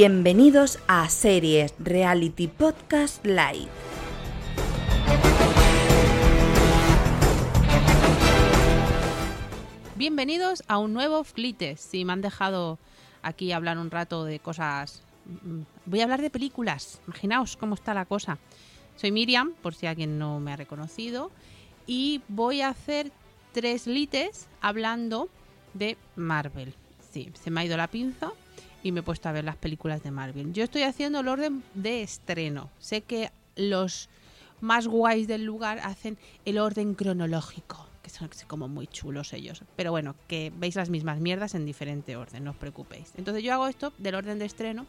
Bienvenidos a Series Reality Podcast Live. Bienvenidos a un nuevo Flites. Si me han dejado aquí hablar un rato de cosas. mm, Voy a hablar de películas. Imaginaos cómo está la cosa. Soy Miriam, por si alguien no me ha reconocido. Y voy a hacer tres lites hablando de Marvel. Sí, se me ha ido la pinza y me he puesto a ver las películas de Marvel. Yo estoy haciendo el orden de estreno. Sé que los más guays del lugar hacen el orden cronológico, que son como muy chulos ellos. Pero bueno, que veis las mismas mierdas en diferente orden, no os preocupéis. Entonces yo hago esto del orden de estreno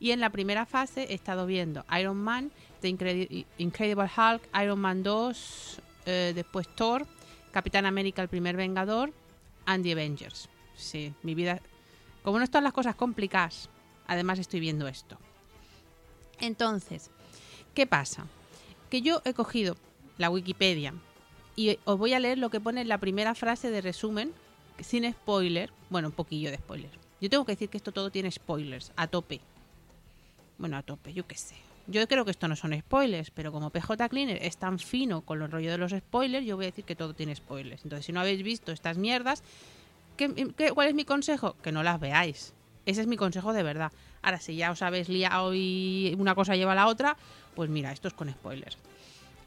y en la primera fase he estado viendo Iron Man, The Incredi- Incredible Hulk, Iron Man 2, eh, después Thor, Capitán América, el primer Vengador, and The Avengers. Sí, mi vida... Como no están las cosas complicadas, además estoy viendo esto. Entonces, ¿qué pasa? Que yo he cogido la Wikipedia y os voy a leer lo que pone en la primera frase de resumen, sin spoiler. Bueno, un poquillo de spoiler. Yo tengo que decir que esto todo tiene spoilers, a tope. Bueno, a tope, yo qué sé. Yo creo que esto no son spoilers, pero como PJ Cleaner es tan fino con el rollo de los spoilers, yo voy a decir que todo tiene spoilers. Entonces, si no habéis visto estas mierdas, ¿qué, cuál es mi consejo? Que no las veáis. Ese es mi consejo de verdad. Ahora, si ya os habéis liado y una cosa lleva a la otra, pues mira, esto es con spoilers.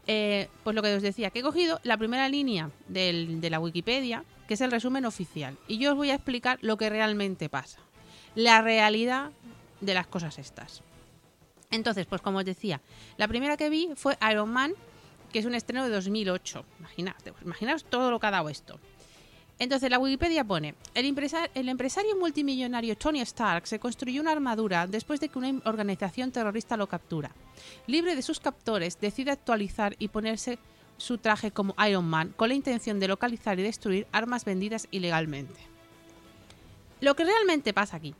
Eh, pues lo que os decía, que he cogido la primera línea de la Wikipedia, que es el resumen oficial. Y yo os voy a explicar lo que realmente pasa. La realidad de las cosas estas. Entonces, pues como os decía, la primera que vi fue Iron Man, que es un estreno de 2008. Imaginaos, imaginaos todo lo que ha dado esto. Entonces la Wikipedia pone, el, empresa- el empresario multimillonario Tony Stark se construyó una armadura después de que una organización terrorista lo captura. Libre de sus captores, decide actualizar y ponerse su traje como Iron Man con la intención de localizar y destruir armas vendidas ilegalmente. Lo que realmente pasa aquí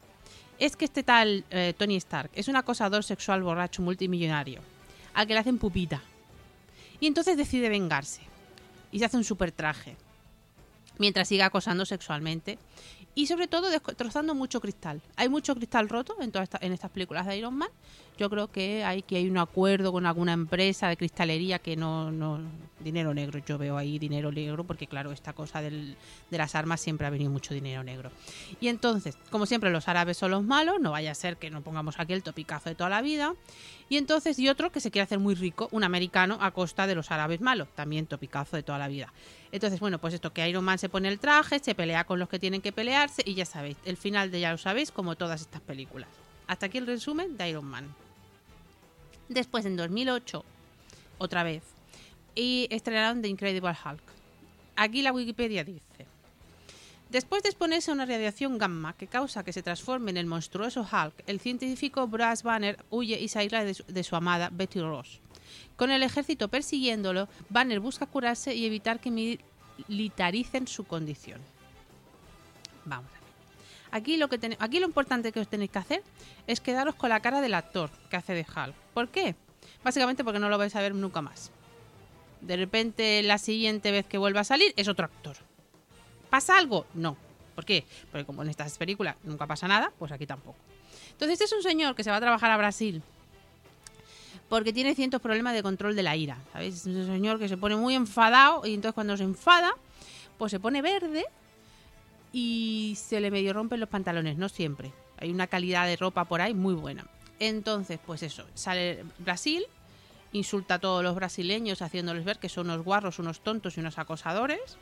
es que este tal eh, Tony Stark es un acosador sexual borracho multimillonario al que le hacen pupita. Y entonces decide vengarse y se hace un super traje mientras siga acosando sexualmente y sobre todo destrozando mucho cristal. Hay mucho cristal roto en, toda esta- en estas películas de Iron Man. Yo creo que hay que hay un acuerdo con alguna empresa de cristalería que no, no dinero negro. Yo veo ahí dinero negro porque claro esta cosa del- de las armas siempre ha venido mucho dinero negro. Y entonces, como siempre, los árabes son los malos. No vaya a ser que no pongamos aquí el topicazo de toda la vida. Y entonces, y otro que se quiere hacer muy rico, un americano a costa de los árabes malos. También topicazo de toda la vida. Entonces, bueno, pues esto que Iron Man se pone el traje, se pelea con los que tienen que pelearse y ya sabéis, el final de ya lo sabéis, como todas estas películas. Hasta aquí el resumen de Iron Man. Después, en 2008, otra vez, y estrenaron The Incredible Hulk. Aquí la Wikipedia dice: Después de exponerse a una radiación gamma que causa que se transforme en el monstruoso Hulk, el científico Bruce Banner huye y se aísla de su, amada Betty Ross. Con el ejército persiguiéndolo, Banner busca curarse y evitar que militaricen su condición. Vamos. Aquí lo, que aquí lo importante que os tenéis que hacer es quedaros con la cara del actor que hace de Hulk. ¿Por qué? Básicamente porque no lo vais a ver nunca más. De repente, la siguiente vez que vuelva a salir es otro actor. ¿Pasa algo? No. ¿Por qué? Porque como en estas películas nunca pasa nada, pues aquí tampoco. Entonces, este es un señor que se va a trabajar a Brasil porque tiene ciertos problemas de control de la ira. ¿Sabéis? Es un señor que se pone muy enfadado y entonces cuando se enfada, pues se pone verde y se le medio rompen los pantalones, no siempre. Hay una calidad de ropa por ahí muy buena. Entonces, pues eso, sale Brasil, insulta a todos los brasileños haciéndoles ver que son unos guarros, unos tontos y unos acosadores.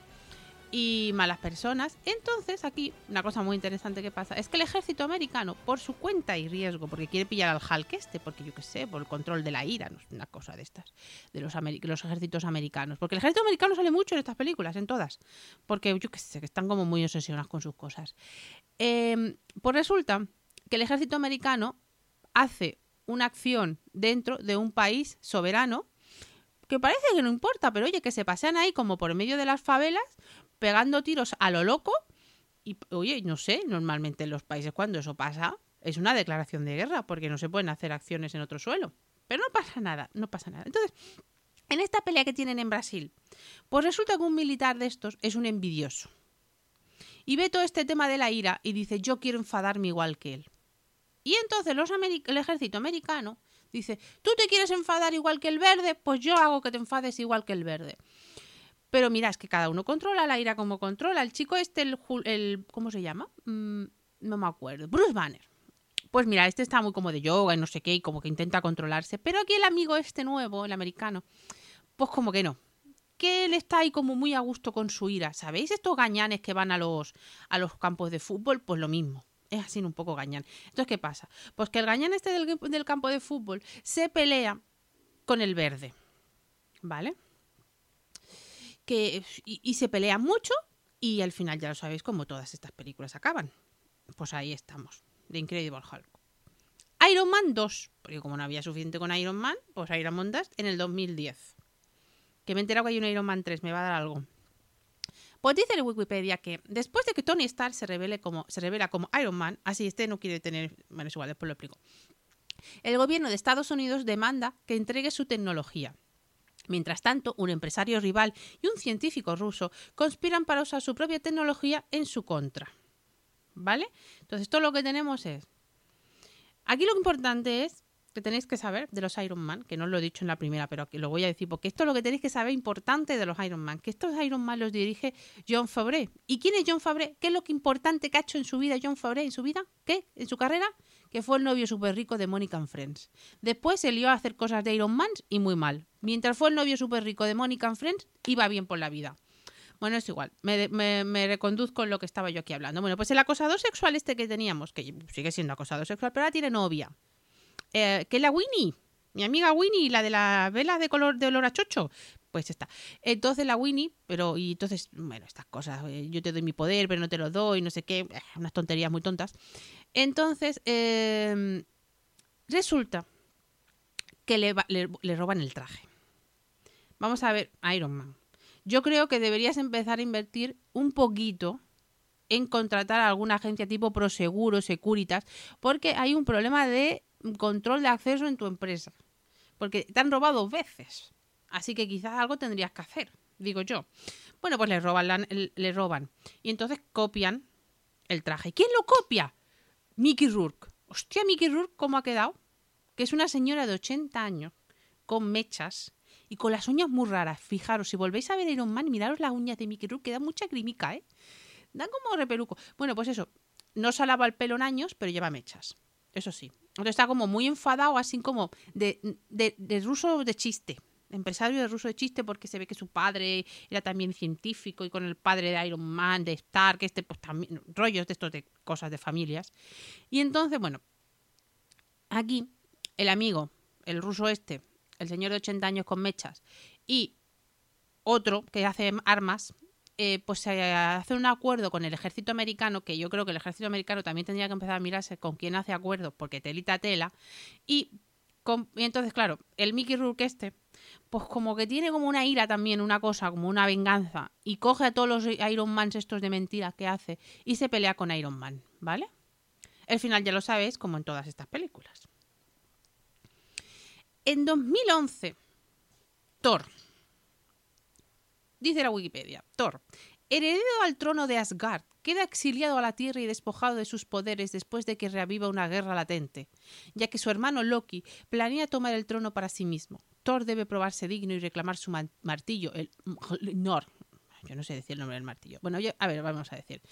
Y malas personas. Entonces, aquí, una cosa muy interesante que pasa es que el ejército americano, por su cuenta y riesgo, porque quiere pillar al Hulk este, porque yo qué sé, por el control de la ira, una cosa de estas, de los, los ejércitos americanos. Porque el ejército americano sale mucho en estas películas, en todas. Porque yo qué sé, que están como muy obsesionados con sus cosas. Em, pues resulta que el ejército americano hace una acción dentro de un país soberano que parece que no importa, pero oye, que se pasean ahí como por medio de las favelas pegando tiros a lo loco. Y oye, no sé, normalmente en los países cuando eso pasa es una declaración de guerra, porque no se pueden hacer acciones en otro suelo. Pero no pasa nada, no pasa nada. Entonces, en esta pelea que tienen en Brasil, pues resulta que un militar de estos es un envidioso. Y ve todo este tema de la ira y dice, yo quiero enfadarme igual que él. Y entonces los el ejército americano dice, tú te quieres enfadar igual que el verde, pues yo hago que te enfades igual que el verde. Pero mira, es que cada uno controla la ira como controla. El chico este, el, ¿cómo se llama? Mm, no me acuerdo. Bruce Banner. Pues mira, este está muy como de yoga y no sé qué, y como que intenta controlarse. Pero aquí el amigo este nuevo, el americano, pues como que no. Que él está ahí como muy a gusto con su ira. ¿Sabéis estos gañanes que van a los, a los campos de fútbol? Pues lo mismo. Es así un poco gañán. Entonces, ¿qué pasa? Pues que el gañán este del, del campo de fútbol se pelea con el verde. ¿Vale? Y, se pelean mucho y al final ya lo sabéis como todas estas películas acaban. Pues ahí estamos, The Incredible Hulk. Iron Man 2, porque como no había suficiente con Iron Man, pues Iron Man 2 en el 2010. Que me he enterado que hay un Iron Man 3, me va a dar algo. Pues dice en Wikipedia que después de que Tony Stark se, revele como, se revela como Iron Man, así este no quiere tener, bueno, es igual, después lo explico. El gobierno de Estados Unidos demanda que entregue su tecnología. Mientras tanto, un empresario rival y un científico ruso conspiran para usar su propia tecnología en su contra. ¿Vale? Entonces, todo lo que tenemos es... Aquí lo importante es que tenéis que saber de los Iron Man, que no lo he dicho en la primera, pero aquí lo voy a decir, porque esto es lo que tenéis que saber importante de los Iron Man, que estos Iron Man los dirige John Favre. ¿Y quién es John Favre? ¿Qué es lo que importante que ha hecho en su vida John Favre, en su vida? ¿Qué? ¿En su carrera? Que fue el novio súper rico de Monica and Friends. Después se lió a hacer cosas de Iron Man y muy mal. Mientras fue el novio súper rico de Monica and Friends, iba bien por la vida. Bueno, es igual, me, me, reconduzco en lo que estaba yo aquí hablando. Bueno, pues el acosador sexual este que teníamos, que sigue siendo acosador sexual, pero ahora tiene novia. Eh, que es la Winnie, mi amiga Winnie, la de la vela de color de olor a chocho. Pues está. Entonces la Winnie, pero y entonces, bueno, estas cosas, eh, yo te doy mi poder, pero no te lo doy, no sé qué, eh, unas tonterías muy tontas. Entonces, em, resulta que le, roban el traje. Vamos a ver, Iron Man. Yo creo que deberías empezar a invertir un poquito en contratar a alguna agencia tipo Proseguro, Securitas, porque hay un problema de control de acceso en tu empresa. Porque te han robado dos veces. Así que quizás algo tendrías que hacer, digo yo. Bueno, pues le roban, le roban. Y entonces copian el traje. ¿Quién lo copia? Mickey Rourke. Hostia, Mickey Rourke, ¿cómo ha quedado? Que es una señora de 80 años, con mechas y con las uñas muy raras. Fijaros, si volvéis a ver Iron Man, miraros las uñas de Mickey Rourke, que da mucha crimica, ¿eh? Dan como repeluco. Bueno, pues eso. No se lava el pelo en años, pero lleva mechas. Eso sí. Entonces está como muy enfadado, así como de, de, ruso de chiste. Empresario de ruso de chiste porque se ve que su padre era también científico y con el padre de Iron Man, de Stark, este, pues también, rollos de estos de cosas de familias. Y entonces, bueno, aquí el amigo, el ruso este, el señor de 80 años con mechas, y otro que hace armas, eh, pues se hace un acuerdo con el ejército americano, que yo creo que el ejército americano también tendría que empezar a mirarse con quién hace acuerdos, porque telita tela, y, y entonces, claro, el Mickey Rourke este, pues como que tiene como una ira también, una cosa, como una venganza, y coge a todos los Iron Mans estos de mentira que hace, y se pelea con Iron Man, ¿vale? El final ya lo sabéis, como en todas estas películas. En 2011, Thor Dice la Wikipedia, Thor, heredero al trono de Asgard, queda exiliado a la Tierra y despojado de sus poderes después de que reaviva una guerra latente, ya que su hermano Loki planea tomar el trono para sí mismo. Thor debe probarse digno y reclamar su martillo, el Nor. Yo no sé decir el nombre del martillo. Bueno, a ver, vamos a decir.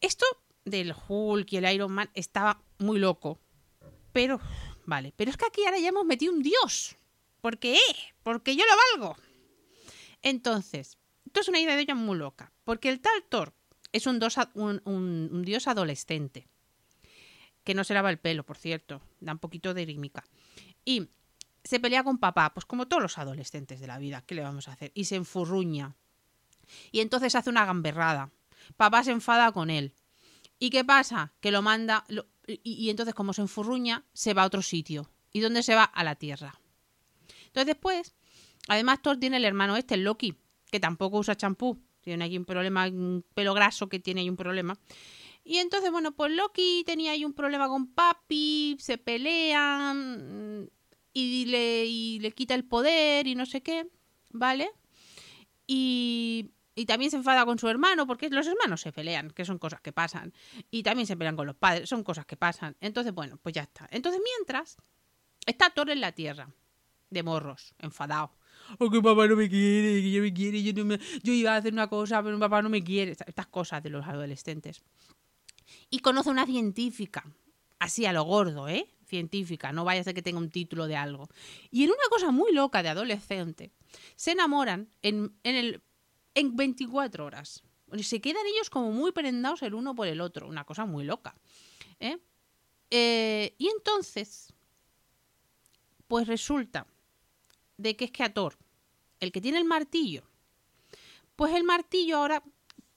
Esto del Hulk y el Iron Man estaba muy loco. Pero, vale, pero es que aquí ahora ya hemos metido un dios. ¿Por qué? Porque yo lo valgo. Entonces, esto es una idea de ella muy loca, porque el tal Thor es un, un, dios adolescente, que no se lava el pelo, por cierto, da un poquito de rítmica. Y se pelea con papá, pues como todos los adolescentes de la vida, ¿qué le vamos a hacer? Y se enfurruña. Y entonces hace una gamberrada. Papá se enfada con él. ¿Y qué pasa? Que lo manda... y, entonces como se enfurruña, se va a otro sitio. ¿Y dónde se va? A la Tierra. Entonces después, además Thor tiene el hermano este, el Loki, que tampoco usa champú. Tiene aquí un problema, un pelo graso que tiene ahí un problema. Y entonces, bueno, pues Loki tenía ahí un problema con Papi, se pelean y le, y le quita el poder y no sé qué, ¿vale? Y, y también se enfada con su hermano, porque los hermanos se pelean, que son cosas que pasan. Y también se pelean con los padres, son cosas que pasan. Entonces, bueno, pues ya está. Entonces, mientras, está Thor en la Tierra, de morros, enfadado o que papá no me quiere, que yo me quiere, yo, no me, yo iba a hacer una cosa, pero papá no me quiere. Estas cosas de los adolescentes. Y conoce a una científica, así a lo gordo, ¿eh? Científica, no vaya a ser que tenga un título de algo. Y en una cosa muy loca de adolescente, se enamoran en, en, el, en 24 horas. Se quedan ellos como muy prendados el uno por el otro, una cosa muy loca. ¿eh? Eh, y entonces, pues resulta de que es que a Thor, el que tiene el martillo, pues el martillo ahora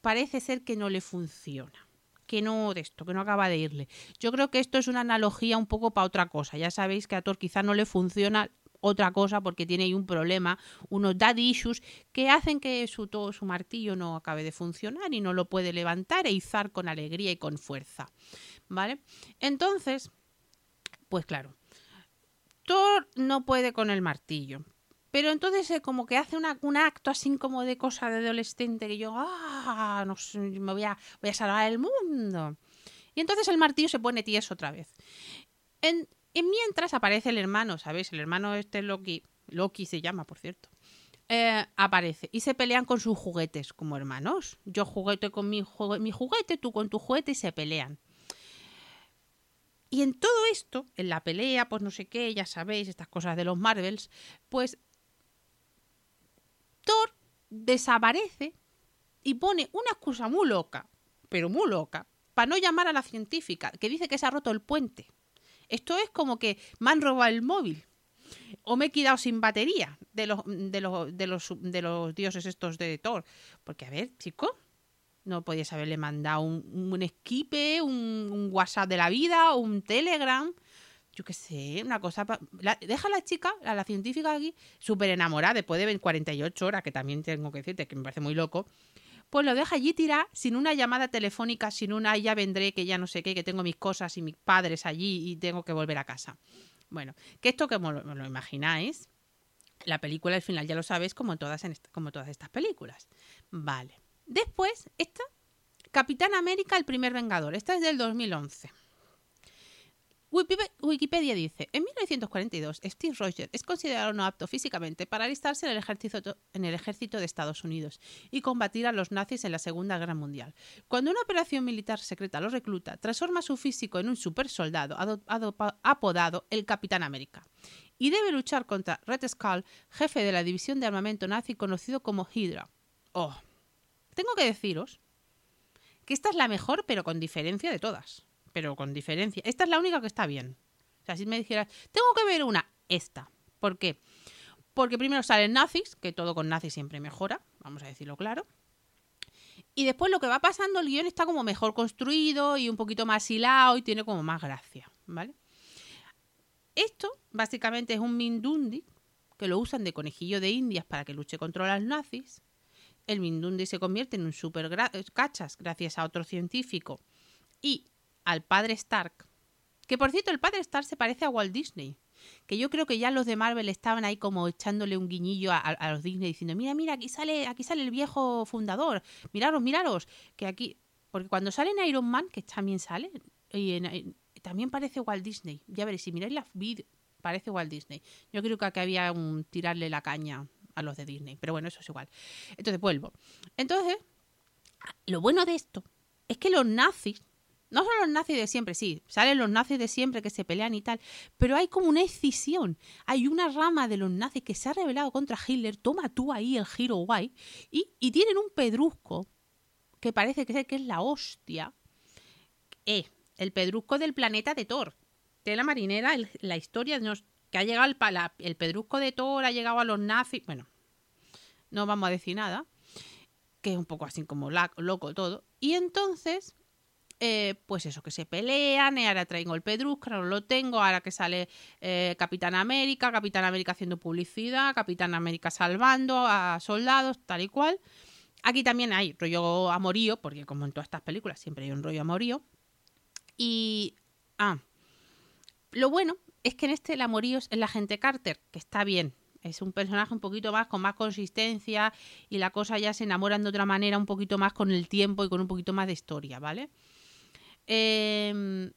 parece ser que no le funciona. Que no de esto, que no acaba de irle. Yo creo que esto es una analogía un poco para otra cosa. Ya sabéis que a Thor quizá no le funciona otra cosa porque tiene ahí un problema, unos daddy issues que hacen que su, todo su martillo no acabe de funcionar y no lo puede levantar e izar con alegría y con fuerza. ¿Vale? Entonces, pues claro, Thor no puede con el martillo. Pero entonces eh, como que hace un acto así como de cosa de adolescente que yo, ah, no sé, me voy a, voy a salvar el mundo. Y entonces el martillo se pone tieso otra vez. En, mientras aparece el hermano, ¿sabéis? El hermano este Loki, Loki se llama, por cierto. Eh, aparece y se pelean con sus juguetes como hermanos. Yo juguete con mi juguete, tú con tu juguete y se pelean. Y en todo esto, en la pelea, pues no sé qué, ya sabéis, estas cosas de los Marvels, pues Thor desaparece y pone una excusa muy loca, pero muy loca, para no llamar a la científica, que dice que se ha roto el puente. Esto es como que me han robado el móvil o me he quedado sin batería de los, de los, de los, de los dioses estos de Thor. Porque, a ver, chico, no podías haberle mandado un, un esquipe, un, WhatsApp de la vida, un Telegram. Yo qué sé, una cosa. deja a la chica, a la científica aquí, súper enamorada después de 48 horas, que también tengo que decirte que me parece muy loco. Pues lo deja allí tirar sin una llamada telefónica, sin una ya vendré, que ya no sé qué, que tengo mis cosas y mis padres allí y tengo que volver a casa. Bueno, que esto que me lo, imagináis, la película al final ya lo sabéis como todas, en como todas estas películas. Vale. Después, esta, Capitán América, el primer Vengador. Esta es del 2011. Wikipedia dice, en 1942 Steve Rogers es considerado no apto físicamente para alistarse en el, ejército, de Estados Unidos y combatir a los nazis en la Segunda Guerra Mundial. Cuando una operación militar secreta lo recluta, transforma su físico en un supersoldado apodado el Capitán América y debe luchar contra Red Skull, jefe de la división de armamento nazi conocido como Hydra. Oh, tengo que deciros que esta es la mejor, pero con diferencia de todas. Pero con diferencia. Esta es la única que está bien. O sea, si me dijeras, tengo que ver una, esta. ¿Por qué? Porque primero salen nazis, que todo con nazis siempre mejora, vamos a decirlo claro. Y después lo que va pasando, el guion está como mejor construido y un poquito más hilado y tiene como más gracia, ¿vale? Esto básicamente es un Mindundi que lo usan de conejillo de indias para que luche contra los nazis el Mindundi se convierte en un super cachas gracias a otro científico y al padre Stark. Que por cierto, el padre Stark se parece a Walt Disney. Que yo creo que ya los de Marvel estaban ahí como echándole un guiñillo a, los Disney diciendo, mira, mira, aquí sale, aquí sale el viejo fundador. Miraros, miraros. Que aquí. Porque cuando sale en Iron Man, que también sale, y también parece Walt Disney. Ya veréis, si miráis la vídeos, parece Walt Disney. Yo creo que aquí había un tirarle la caña a los de Disney. Pero bueno, eso es igual. Entonces vuelvo. Entonces, lo bueno de esto es que los nazis no son los nazis de siempre, sí, salen los nazis de siempre que se pelean y tal, pero hay como una escisión. Hay una rama de los nazis que se ha rebelado contra Hitler, toma tú ahí el giro guay, y, y tienen un pedrusco que parece que es, que es la hostia. Eh, el pedrusco del planeta de Thor. De la marinera, la historia nos, que ha llegado el, el pedrusco de Thor, ha llegado a los nazis. Bueno, no vamos a decir nada, que es un poco así como loco todo. Y entonces eh, pues eso, que se pelean, y ahora traigo el Pedrusca, no lo tengo, ahora que sale eh, Capitán América, Capitán América haciendo publicidad, Capitán América salvando a soldados, tal y cual. Aquí también hay rollo amorío, porque como en todas estas películas siempre hay un rollo amorío. Y... Ah, lo bueno es que en este el amorío es la gente Carter, que está bien, es un personaje un poquito más con más consistencia y la cosa ya se enamoran de otra manera un poquito más con el tiempo y con un poquito más de historia, ¿vale? Em,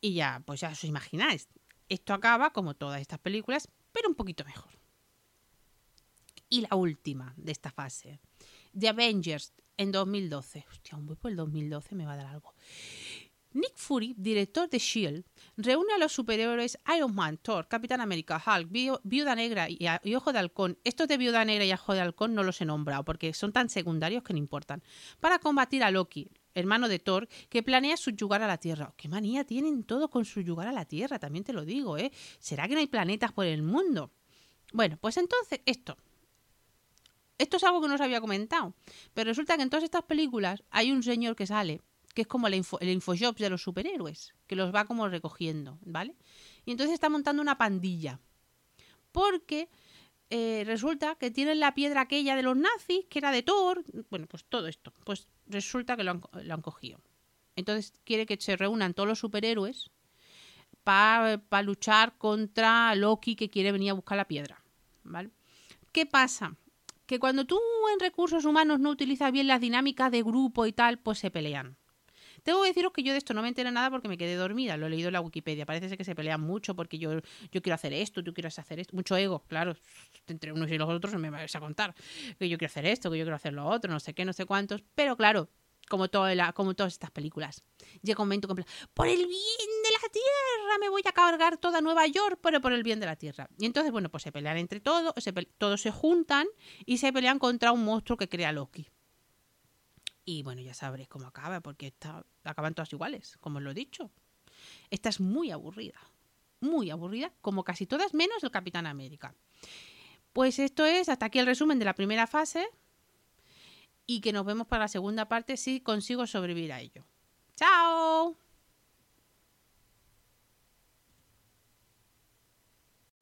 y ya, pues ya os imagináis. Esto acaba como todas estas películas, pero un poquito mejor. Y la última de esta fase. The Avengers en 2012. Hostia, un voy por el 2012, me va a dar algo. Nick Fury, director de Shield, reúne a los superhéroes Iron Man, Thor, Capitán América, Hulk, Viuda Negra y, y, Ojo de Halcón. Estos de Viuda Negra y Ojo de Halcón no los he nombrado porque son tan secundarios que no importan. Para combatir a Loki, hermano de Thor, que planea subyugar a la Tierra. ¿Qué manía tienen todos con subyugar a la Tierra? También te lo digo, ¿eh? ¿Será que no hay planetas por el mundo? Bueno, pues entonces esto. Esto es algo que no os había comentado. Pero resulta que en todas estas películas hay un señor que sale, que es como el, info, el de los superhéroes, que los va como recogiendo, ¿vale? Y entonces está montando una pandilla. Porque eh, resulta que tienen la piedra aquella de los nazis, que era de Thor. Bueno, pues todo esto. Pues resulta que lo han, cogido. Entonces quiere que se reúnan todos los superhéroes para luchar contra Loki que quiere venir a buscar la piedra. ¿Vale? ¿Qué pasa? Que cuando tú en recursos humanos no utilizas bien las dinámicas de grupo y tal, pues se pelean. Tengo que deciros que yo de esto no me enteré nada porque me quedé dormida, lo he leído en la Wikipedia. Parece que se pelean mucho porque yo, yo quiero hacer esto, tú quieres hacer esto. Mucho ego, claro. Entre unos y los otros me vais a contar que yo quiero hacer esto, que yo quiero hacer lo otro, no sé qué, no sé cuántos. Pero claro, como, como todas estas películas. Llega un momento que por el bien de la tierra me voy a cargar toda Nueva York, pero por el bien de la tierra. Y entonces, bueno, pues se pelean entre todos, todos se juntan y se pelean contra un monstruo que crea Loki. Y bueno, ya sabréis cómo acaba, porque acaban todas iguales, como os lo he dicho. Esta es muy aburrida, muy aburrida, como casi todas, menos el Capitán América. Pues esto es hasta aquí el resumen de la primera fase y que nos vemos para la segunda parte si consigo sobrevivir a ello. ¡Chao!